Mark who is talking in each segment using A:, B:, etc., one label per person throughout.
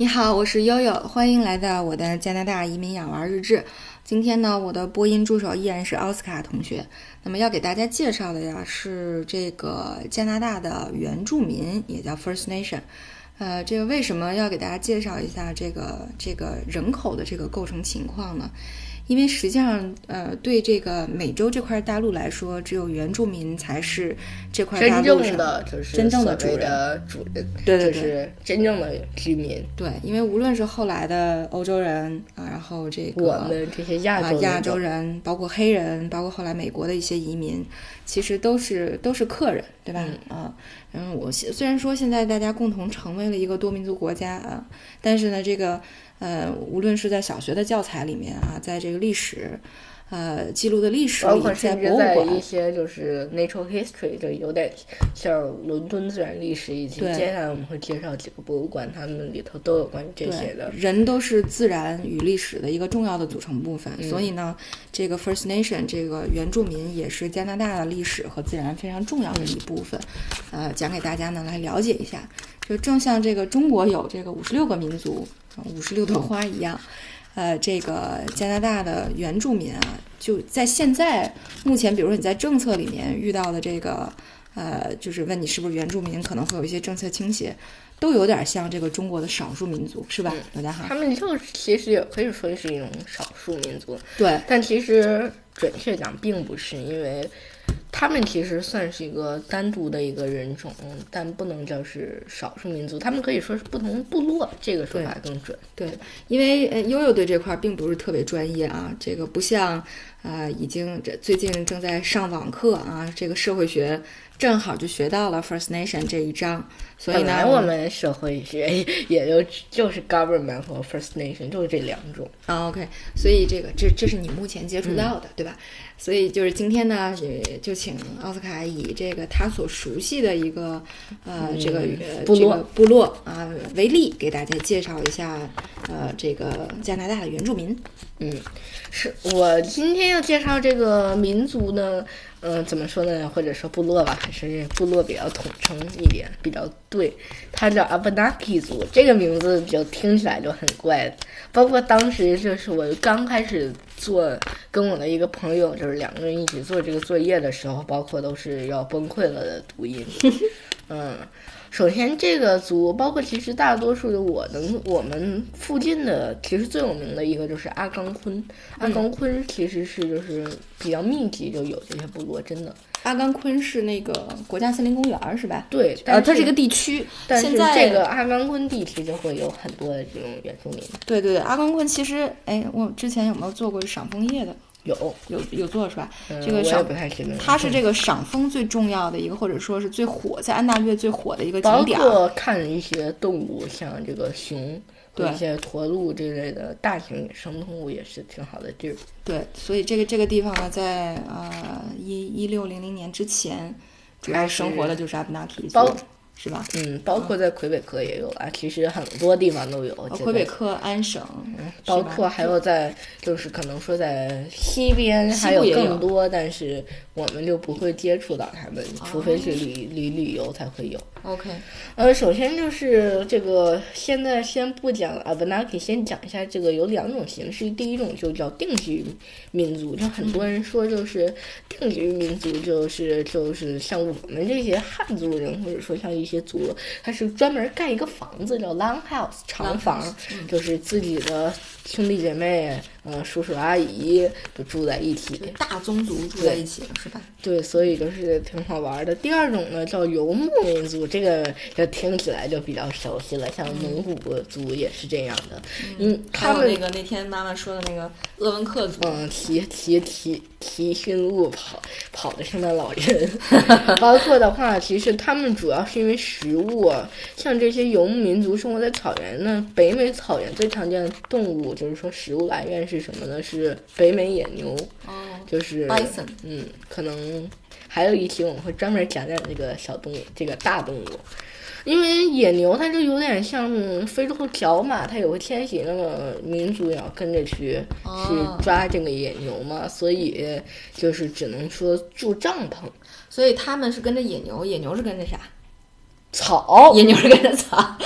A: 你好，我是悠悠，欢迎来到我的加拿大移民养娃日志。今天呢，我的播音助手依然是奥斯卡同学。那么要给大家介绍的呀，是这个加拿大的原住民，也叫 First Nation。呃，这个为什么要给大家介绍一下这个这个人口的这个构成情况呢？因为实际上，呃，对这个美洲这块大陆来说，只有原住民才是这块大
B: 真
A: 陆
B: 正的就是
A: 真正的主人。
B: 的主人，
A: 对对对
B: 就是真正的居民。
A: 对，因为无论是后来的欧洲人啊，然后这个
B: 我们这些亚
A: 啊
B: 洲
A: 亚洲
B: 人
A: 人，包括黑人，包括后来美国的一些移民，其实都是都是客人，对吧？啊，嗯，我虽然说现在大家共同成为了一个多民族国家啊，但是呢，这个呃，无论是在小学的教材里面啊，在这个历史。呃，记录的历史里，
B: 包括
A: 在
B: 甚至在一，些就是 natural history，就有点像伦敦自然历史，以及
A: 对
B: 接下来我们会介绍几个博物馆，他们里头都有关于这些的，。
A: 人都是自然与历史的一个重要的组成部分，
B: 嗯
A: 所以呢，这个 First Nation 这个原住民也是加拿大的历史和自然非常重要的一部分。呃，讲给大家呢来了解一下，就正像这个中国有这个五十六个民族，五十六朵花一样。呃，这个加拿大的原住民啊，就在现在目前，比如说你在政策里面遇到的这个，呃，就是问你是不是原住民，可能会有一些政策倾斜，都有点像这个中国的少数民族，是吧？大家好。
B: 他们就其实也可以说是一种少数民族，
A: 对，
B: 但其实准确讲并不是，因为他们其实算是一个单独的一个人种，但不能叫是少数民族，他们可以说是不同部落，这个说法更准。
A: 对，因为呃，悠悠对这块儿并不是特别专业啊，这个不像呃，已经这最近正在上网课啊，这个社会学正好就学到了 First Nation 这一章，所以呢，
B: 本来我们社会学 也就就是 government 和 First Nation 就是这两种。
A: 啊 OK，所以这个这这是你目前接触到的，对吧？所以就是今天呢，也就请奥斯卡以这个他所熟悉的一个呃、这个呃
B: 部落
A: 这个部落啊、为例，给大家介绍一下呃这个加拿大的原住民。
B: 嗯，是我今天要介绍这个民族呢，嗯、怎么说呢？或者说部落吧，还是部落比较统称一点，比较对。它叫阿布纳基族，这个名字就听起来就很怪。包括当时就是我刚开始做，跟我的一个朋友，就是两个人一起做这个作业的时候，包括都是要崩溃了的读音。嗯，首先这个族，包括其实大多数的我能我们附近的，其实最有名的一个就是阿冈昆。阿冈昆其实是就是比较密集，就有这些部落，真的。
A: 阿冈昆是那个国家森林公园是吧？
B: 对，
A: 呃，
B: 但
A: 它是一个地区。
B: 但是这个阿冈昆地区就会有很多的这种原住民，
A: 对对对，阿冈昆其实，哎，我之前有没有做过赏枫叶的？
B: 有
A: 有有做是吧？这个赏。它是这个赏枫最重要的一个，或者说是最火，在安大略最火的一个景点儿。
B: 括看一些动物，像这个熊和
A: 对
B: 一些驼鹿这类的大型野生动物，也是挺好的地儿。
A: 对，所以这个这个地方呢，在呃一一六零零年之前，主要生活的就是阿布纳基族
B: 包，
A: 是吧？
B: 嗯，包括在魁北克也有啊，其实很多地方都有。
A: 魁北克安省，
B: 包括还有在，就是可能说在西边还有更多，但是我们就不会接触到他们，除非是旅旅旅游才会有。
A: OK，
B: 呃，首先就是这个，现在先不讲 Abenaki，先讲一下这个有两种形式。第一种就叫定居民族，就很多人说就是定居民族，就是就是像我们这些汉族人，或者说像一些族，他是专门盖一个房子叫 long house 长房，就是自己的兄弟姐妹、呃叔叔阿姨就住在一起。
A: 大宗族住在一起了，是吧？
B: 对，所以就是挺好玩的。第二种呢叫游牧民族，这个就听起来就比较熟悉了，像蒙古族也是这样的。嗯，他们
A: 那个那天妈妈说的那个鄂温克族，
B: 嗯提提提提驯鹿跑跑的圣诞老人，包括的话，其实他们主要是因为食物啊，像这些游牧民族生活在草原呢，北美草原最常见的动物就是说食物来源是什么呢？是北美野牛，
A: 哦
B: 就是
A: Bison
B: 嗯，可能还有一期我们会专门讲讲这个小动物，这个大动物。因为野牛它就有点像非洲角马，它有个迁徙，那个民族也要跟着去
A: 哦
B: 去抓这个野牛嘛，所以就是只能说住帐篷。
A: 所以他们是跟着野牛，野牛是跟着啥？
B: 草
A: 野牛是跟着草。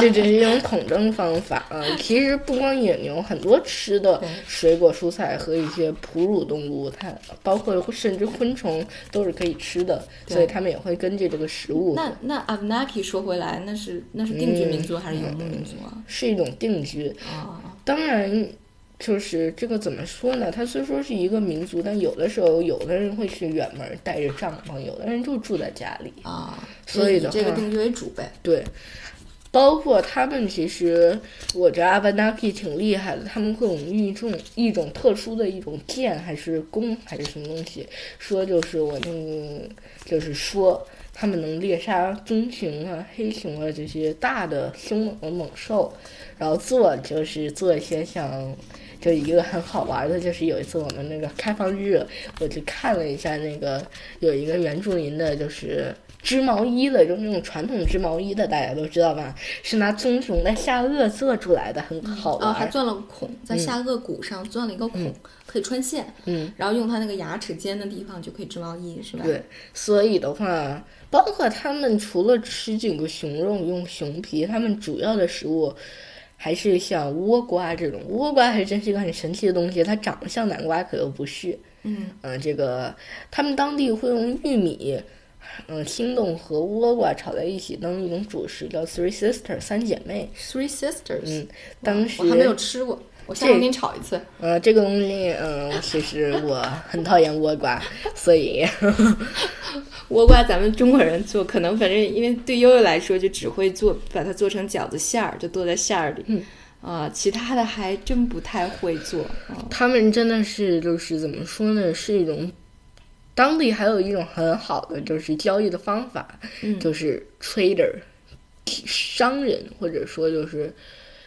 B: 这只是一种统征方法啊。其实不光野牛，很多吃的水果、蔬菜和一些哺乳动物，它包括甚至昆虫都是可以吃的，所以它们也会根据这个食物。
A: 那那 Abenaki 说回来，那是那是定居民族还是游牧民族啊？
B: 是一种定居，
A: 啊，
B: 当然，就是这个怎么说呢？它虽说是一个民族，但有的时候有的人会去远门带着帐篷，有的人就住在家里。
A: 啊，
B: 所以的话
A: 以这个定居为主呗。
B: 对，包括他们其实，我觉得阿班达 k 挺厉害的，他们会用一种一种特殊的一种剑还是弓还是什么东西，说就是我那个就是说。他们能猎杀棕熊啊、黑熊啊这些大的凶猛的猛兽，然后做就是做一些像，就一个很好玩的，就是有一次我们那个开放日，我去看了一下那个有一个原住民的，就是织毛衣的，就是那种传统织毛衣的，大家都知道吧？是拿棕熊的下颚做出来的，很好玩。
A: 哦，还钻了个孔，在下颚骨上钻了一个孔，可以穿线。
B: 嗯，
A: 然后用它那个牙齿尖的地方就可以织毛衣，是吧？
B: 对，所以的话，包括他们除了吃这个熊肉、用熊皮，他们主要的食物还是像倭瓜这种。倭瓜还真是一个很神奇的东西，它长得像南瓜，可又不是。
A: 嗯，
B: 嗯、这个他们当地会用玉米。嗯，青豆和倭瓜炒在一起当一种主食，叫 Three Sisters 三姐妹。
A: Three Sisters，
B: 嗯，当时
A: 我还没有吃过，我下回给你炒一次。
B: 呃，这个东西，嗯，其实我很讨厌倭瓜，所以
A: 倭瓜咱们中国人做，可能反正因为对悠悠来说，就只会做把它做成饺子馅儿，就剁在馅儿里。
B: 嗯。
A: 啊、其他的还真不太会做啊。
B: 他们真的是就是怎么说呢，是一种当地还有一种很好的就是交易的方法，
A: 嗯。
B: 就是 trader 商人或者说就是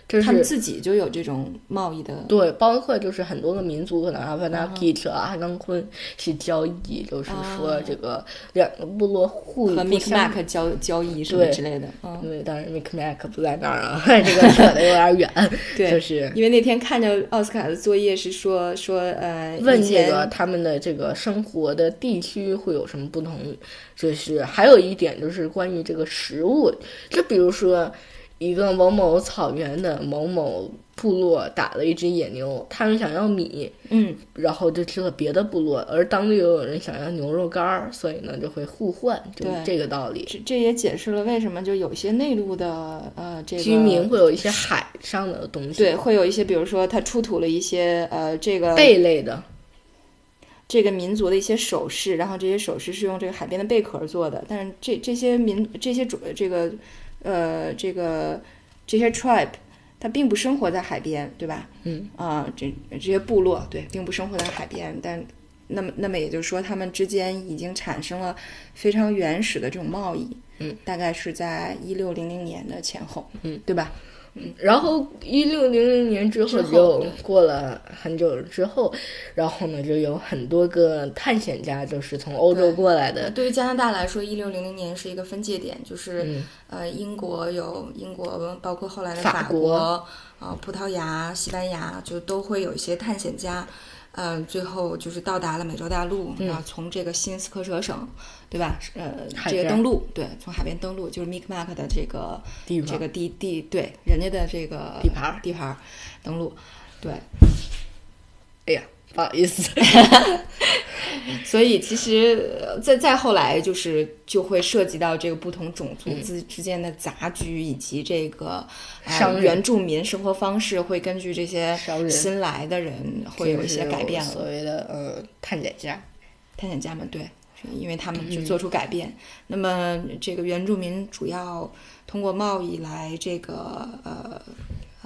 B: 就
A: 他们
B: 是。
A: 自己就有这种贸易的，
B: 对，包括就是很多个民族，可能阿凡达 k 和阿冈昆是交易，就是说
A: 啊
B: 这个两个部落互
A: 和
B: 不
A: Mic
B: 相
A: Mac 交交易什么之类的。嗯，
B: 对，当然 Mic Mac 不在那儿啊，这个扯的有点远。
A: 对
B: 就是
A: 因为那天看着奥斯卡的作业是说说呃，
B: 问这个他们的这个生活的地区会有什么不同，就是还有一点就是关于这个食物，就比如说一个某某草原的某某部落打了一只野牛，他们想要米，
A: 嗯，
B: 然后就去了别的部落，而当地又有人想要牛肉干儿，所以呢就会互换，就是
A: 对。
B: 这个道理。
A: 这这也解释了为什么就有些内陆的呃这个
B: 居民会有一些海上的东西，
A: 对会有一些，比如说他出土了一些呃这个
B: 贝类的，
A: 这个民族的一些首饰，然后这些首饰是用这个海边的贝壳做的，但是这这些民这些主这个呃这个这些 tribe，它并不生活在海边，对吧？
B: 嗯
A: 啊、这这些部落对，并不生活在海边，但那么那么也就是说，他们之间已经产生了非常原始的这种贸易，
B: 嗯，
A: 大概是在一六零零年的前后，
B: 嗯，
A: 对吧？
B: 然后一六零零年之后就过了很久之后，然后呢就有很多个探险家就是从欧洲过来的，
A: 对于加拿大来说，一六零零年是一个分界点，就是、
B: 嗯。
A: 呃，英国有英国，包括后来的
B: 法国。
A: 国啊、葡萄牙、西班牙，就都会有一些探险家，嗯、最后就是到达了美洲大陆，然后从这个新斯科舍省，对吧？呃，这个登陆，对，从海边登陆，就是 Micmac 的这个
B: 地
A: 这个地地对人家的这个
B: 地盘儿
A: 地盘儿登陆，对，
B: 哎呀，不好意思，
A: 所以其实呃再再后来就是就会涉及到这个不同种族之之间的杂居，以及这个、呃、原住民生活方式会根据这些新来的人会有一些改变了。
B: 所谓的呃探险家，
A: 探险家们对，因为他们就做出改变。那么这个原住民主要通过贸易来这个呃。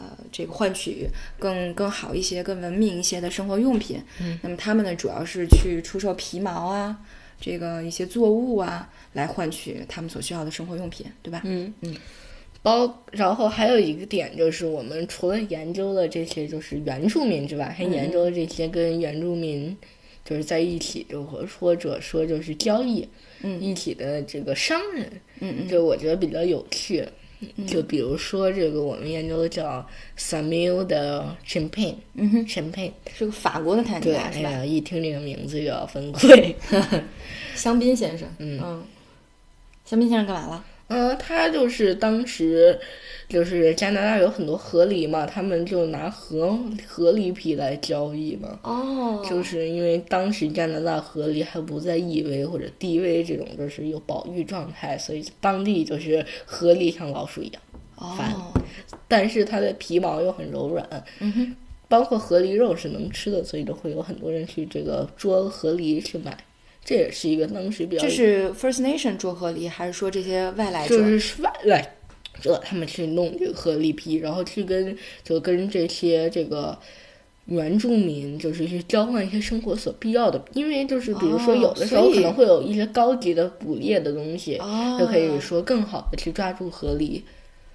A: 呃，这个换取更更好一些、更文明一些的生活用品。
B: 嗯，
A: 那么他们呢，主要是去出售皮毛啊，这个一些作物啊，来换取他们所需要的生活用品，对吧？
B: 嗯嗯。包，然后还有一个点就是，我们除了研究了这些就是原住民之外，还研究了这些跟原住民就是在一起，就或或者说就是交易，
A: 嗯
B: 一起的这个商人，
A: 嗯嗯
B: 就我觉得比较有趣。就比如说这个我们研究的叫 Samuel 的 Champagne，
A: 嗯哼
B: ，Champagne，
A: 是个法国的
B: 牌
A: 子是吧？
B: 哎呀，一听这个名字就要崩溃。
A: 香槟先生，
B: 嗯
A: 香槟先生干嘛了？
B: 嗯，他就是当时就是加拿大有很多河狸嘛，他们就拿河河狸皮来交易嘛。
A: 哦
B: 就是因为当时加拿大河狸还不在 E V 或者 D V 这种就是有保育状态，所以当地就是河狸像老鼠一样，烦
A: 哦，
B: 但是它的皮毛又很柔软，
A: 嗯哼，
B: 包括河狸肉是能吃的，所以就会有很多人去这个捉河狸去买，这也是一个当时比较
A: 这是 First Nation 捉河狸，还是说这些外来者？
B: 就是外来者他们去弄这个河狸皮，然后去跟就跟这些这个原住民就是去交换一些生活所必要的，因为就是比如说
A: 哦
B: 有的时候可能会有一些高级的捕猎的东西，
A: 哦，
B: 就可以说更好的去抓住河狸。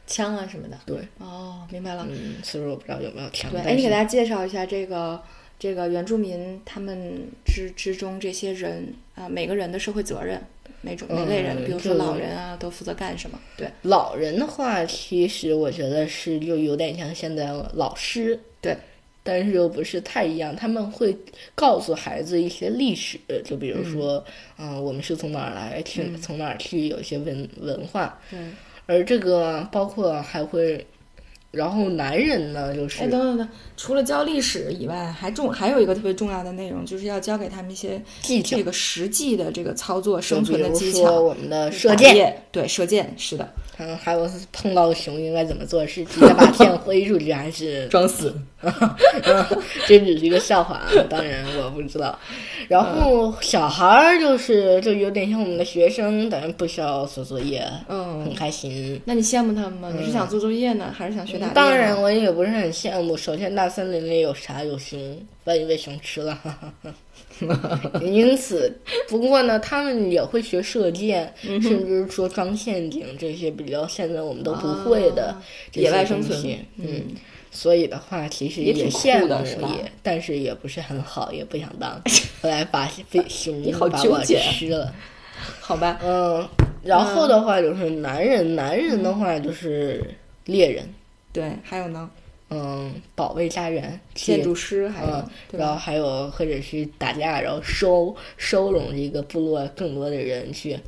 C: 枪啊什么的。
B: 对，
A: 哦，明白了。
B: 嗯，所以说我不知道有没有枪。
A: 对，哎，你给大家介绍一下这个这个原住民他们之之中这些人啊、每个人的社会责任，每种每类人，
B: 嗯
A: 比如说老人啊，都负责干什么？对，
B: 老人的话，其实我觉得是就有点像现在老师，
A: 对，
B: 但是又不是太一样。他们会告诉孩子一些历史，就比如说，嗯、我们是从哪儿来，去、
A: 嗯
B: 从哪儿去，有一些文文化。
A: 对。
B: 而这个包括还会，然后男人呢，就是
A: 哎，等等等，除了教历史以外，还重还有一个特别重要的内容，就是要教给他们一些
B: 技巧。
A: 这，个实际的这个操作、生存的技巧。
B: 我们的射箭，
A: 对，射箭是的，
B: 嗯，还有碰到熊应该怎么做，是直接把天挥出去，还是
A: 装死。
B: 这只是一个笑话啊，当然我不知道。然后小孩儿就是就有点像我们的学生，当然不需要做作业，嗯很
A: 嗯，
B: 开心。
A: 那你羡慕他们吗？你是想做作业呢，还是想学打猎？
B: 当然，我也不是很羡慕。首先，大森林里有啥？有熊，万一被熊吃了。因此，不过呢，他们也会学射箭，
A: 嗯
B: 甚至说装陷阱这些比较现在我们都不会的
A: 啊野外生存。嗯
B: 嗯，所以的话，其实
A: 也挺
B: 羡慕也，但是也不是很好，也不想当。后来把被熊把我
A: 纠结
B: 吃了。
A: 好吧，
B: 嗯，然后的话就是男人，男人的话就是猎人，
A: 对，还有呢，
B: 嗯，保卫家园，
A: 建筑师还有
B: 嗯，，然后还有或者是打架，然后收收拢一个部落更多的人去，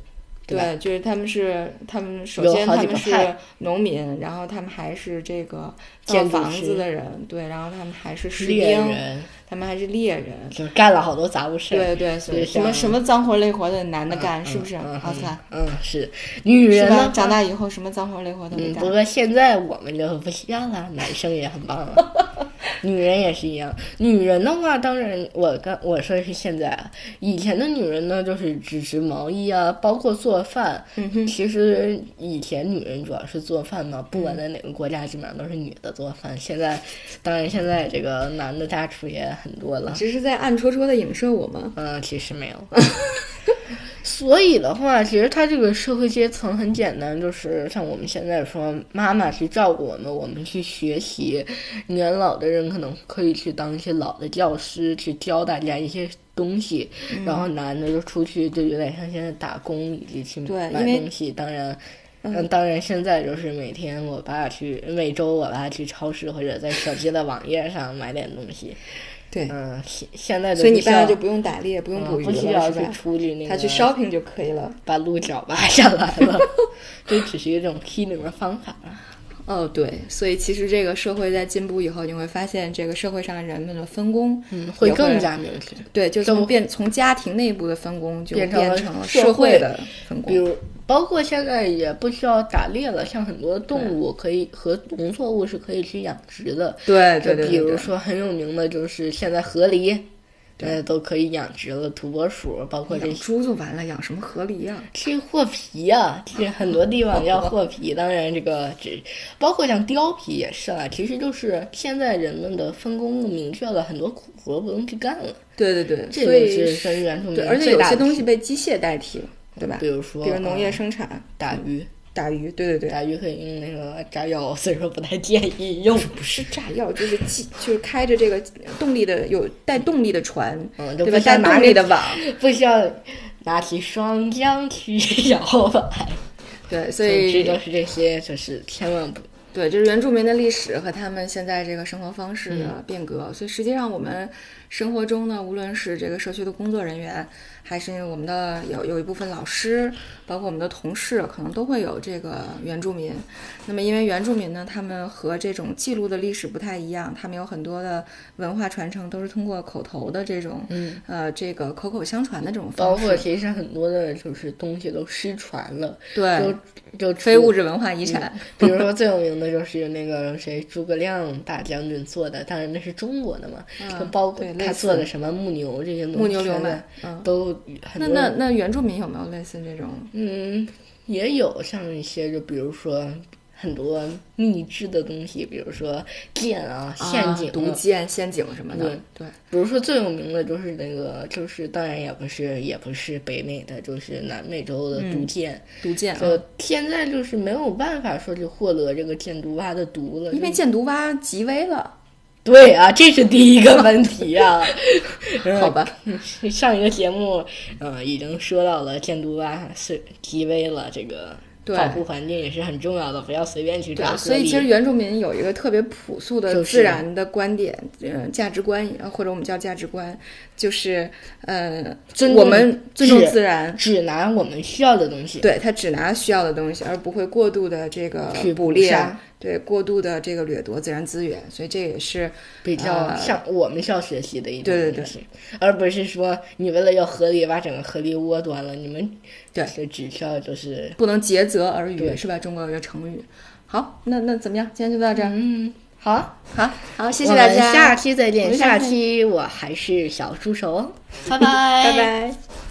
B: 对？
A: 对，就是他们是他们首先他们是农民，然后他们还是这个造
B: 建
A: 房子的人，对，然后他们还是士
B: 猎
A: 兵，
B: 人
A: 他们还是猎人，
B: 就干了好多杂物事儿。
A: 对对，所以什么什么脏活累活的男的
B: 嗯
A: 干，是不是？
B: 嗯
A: 奥斯卡，
B: 嗯，是女？人呢？
A: 长大以后什么脏活累活都得
B: 嗯，
A: 干
B: 不。过现在我们就不一样了，男生也很棒了，女人也是一样。女人的话，当然我刚我说的是现在啊，以前的女人呢，就是只织毛衣啊，包括做饭。其实以前女人主要是做饭嘛，不管在哪个国家，基本上都是女的做饭。现在，当然现在这个男的大厨也很多了。
A: 只是在暗戳戳的影射我吗？
B: 嗯，其实没有。所以的话，其实他这个社会阶层很简单，就是像我们现在说，妈妈去照顾我们，我们去学习。年老的人可能可以去当一些老的教师，去教大家一些东西。然后男的就出去，就有点像现在打工以及去买东西。当然。嗯，当然，现在就是每天我爸去，每周我爸去超市或者在手机的网页上买点东西。
A: 对，
B: 嗯，现现在
A: 所以你
B: 不需要
A: 爸就不用打猎，不用
B: 嗯
A: 捕鱼
B: 不需要
A: 了，是
B: 去
A: 吧？
B: 处理那个，
A: 他去 shopping 就可以了。
B: 把鹿角拔下来了，这只是一种 healing 的方法。
A: 哦，对，所以其实这个社会在进步以后，你会发现这个社会上人们的分工，
B: 嗯，会更加明确。
A: 对，就
B: 就
A: 从变从家庭内部的分工就
B: 变成了社
A: 会的分工。
B: 比如，包括现在也不需要打猎了，像很多动物可以和农作物是可以去养殖的。
A: 对
B: 就比如
A: 对对对对，
B: 说很有名的就是现在河狸，呃，都可以养殖了土拨鼠，包括这
A: 养猪就完了，养什么河狸呀？
B: 去获皮呀、其实很多地方要获皮，当然这个只包括像貂皮也是啊，其实就是现在人们的分工明确了，很多苦活不用去干了，
A: 对对对，
B: 这就是跟原住民，
A: 而且有些东西被机械代替了，对吧？
B: 比如说
A: 比如农业
B: 嗯
A: 生产、
B: 打鱼，
A: 打鱼，对对对，
B: 打鱼可以用那个炸药，所以说不太建议用。
A: 不是炸药，就是机，就是开着这个动力的有带动力的船，
B: 嗯，
A: 对吧？带动力的，网，
B: 不需要拿起双桨去摇摆。
A: 对，所以
B: 就是这些，就是千万不
A: 对，就是原住民的历史和他们现在这个生活方式的变革。所以实际上我们生活中呢，无论是这个社区的工作人员，还是我们的有有一部分老师，包括我们的同事，可能都会有这个原住民。那么因为原住民呢，他们和这种记录的历史不太一样，他们有很多的文化传承都是通过口头的这种，
B: 嗯，
A: 呃，这个口口相传的这种方式。
B: 包括其实很多的就是东西都失传了，
A: 对，
B: 就就
A: 非物质文化遗产。
B: 比如说最有名的就是那个谁诸葛亮大将军做的，当然那是中国的嘛，就包括他做的什么木牛这些东西，
A: 木牛流满，嗯，
B: 都很
A: 那
B: 多
A: 那那原住民有没有类似这种？
B: 嗯，也有像一些，就比如说很多秘制的东西，比如说剑啊、陷阱、
A: 啊、毒箭、陷阱什么的。
B: 对
A: 对，
B: 比如说最有名的就是那个，就是当然也不是也不是北美的，就是南美洲的毒箭。
A: 毒箭，
B: 就现在就是没有办法说去获得这个箭毒蛙的毒了，
A: 因为箭毒蛙极危了。
B: 对啊，这是第一个问题啊。
A: 好吧，
B: 上一个节目，呃，已经说到了箭毒蛙是极危了，这个保护环境也是很重要的，不要随便去抓。
A: 所以其实原住民有一个特别朴素的自然的观点，呃，价值观，或者我们叫价值观，就是呃，尊我们尊重自然，
B: 只拿我们需要的东西。
A: 对他只拿需要的东西，而不会过度的这个捕猎。对过度的这个掠夺自然资源，所以这也是
B: 比较像我们需要学习的一种
A: 对对
B: 对，而不是说你为了要合理把整个河狸窝端了，你们
A: 对
B: 只需要就是
A: 不能竭泽而渔是吧？中国有个成语。好，那那怎么样？今天就到这儿。
B: 嗯，好，
A: 好，好，谢谢大家，
B: 下期再见。下期我还是小助手，拜拜，
A: 拜拜。